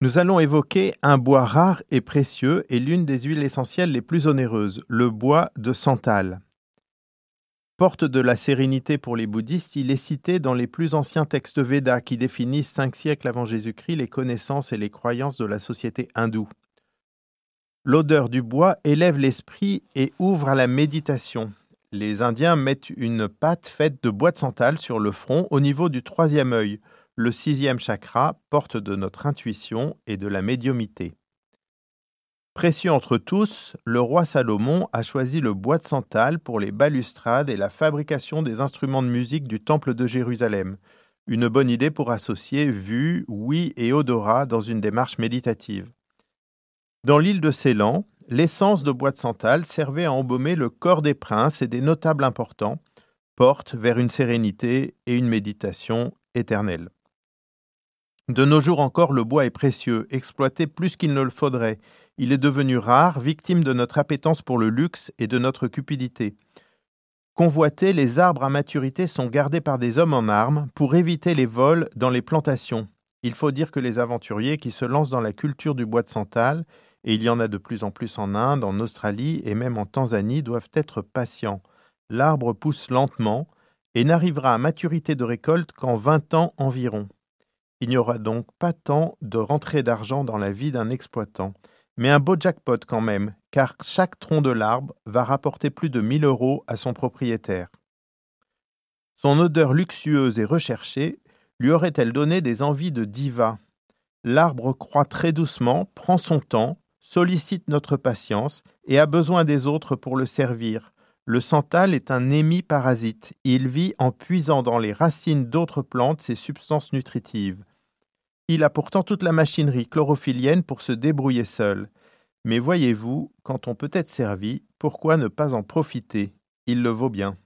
Nous allons évoquer un bois rare et précieux et l'une des huiles essentielles les plus onéreuses, le bois de santal. Porte de la sérénité pour les bouddhistes, il est cité dans les plus anciens textes Védas qui définissent cinq siècles avant Jésus-Christ les connaissances et les croyances de la société hindoue. L'odeur du bois élève l'esprit et ouvre à la méditation. Les Indiens mettent une pâte faite de bois de santal sur le front au niveau du troisième œil, le sixième chakra, porte de notre intuition et de la médiumité. Précieux entre tous, le roi Salomon a choisi le bois de santal pour les balustrades et la fabrication des instruments de musique du temple de Jérusalem. Une bonne idée pour associer vue, oui et odorat dans une démarche méditative. Dans l'île de Ceylan, l'essence de bois de santal servait à embaumer le corps des princes et des notables importants, porte vers une sérénité et une méditation éternelle. De nos jours encore, le bois est précieux, exploité plus qu'il ne le faudrait. Il est devenu rare, victime de notre appétence pour le luxe et de notre cupidité. Convoités, les arbres à maturité sont gardés par des hommes en armes pour éviter les vols dans les plantations. Il faut dire que les aventuriers qui se lancent dans la culture du bois de santal, et il y en a de plus en plus en Inde, en Australie et même en Tanzanie, doivent être patients. L'arbre pousse lentement et n'arrivera à maturité de récolte qu'en 20 ans environ. Il n'y aura donc pas tant de rentrée d'argent dans la vie d'un exploitant, mais un beau jackpot quand même, car chaque tronc de l'arbre va rapporter plus de 1000 euros à son propriétaire. Son odeur luxueuse et recherchée lui aurait-elle donné des envies de diva? L'arbre croît très doucement, prend son temps, sollicite notre patience et a besoin des autres pour le servir. Le santal est un hémiparasite. Il vit en puisant dans les racines d'autres plantes ses substances nutritives. Il a pourtant toute la machinerie chlorophyllienne pour se débrouiller seul. Mais voyez-vous, quand on peut être servi, pourquoi ne pas en profiter? Il le vaut bien.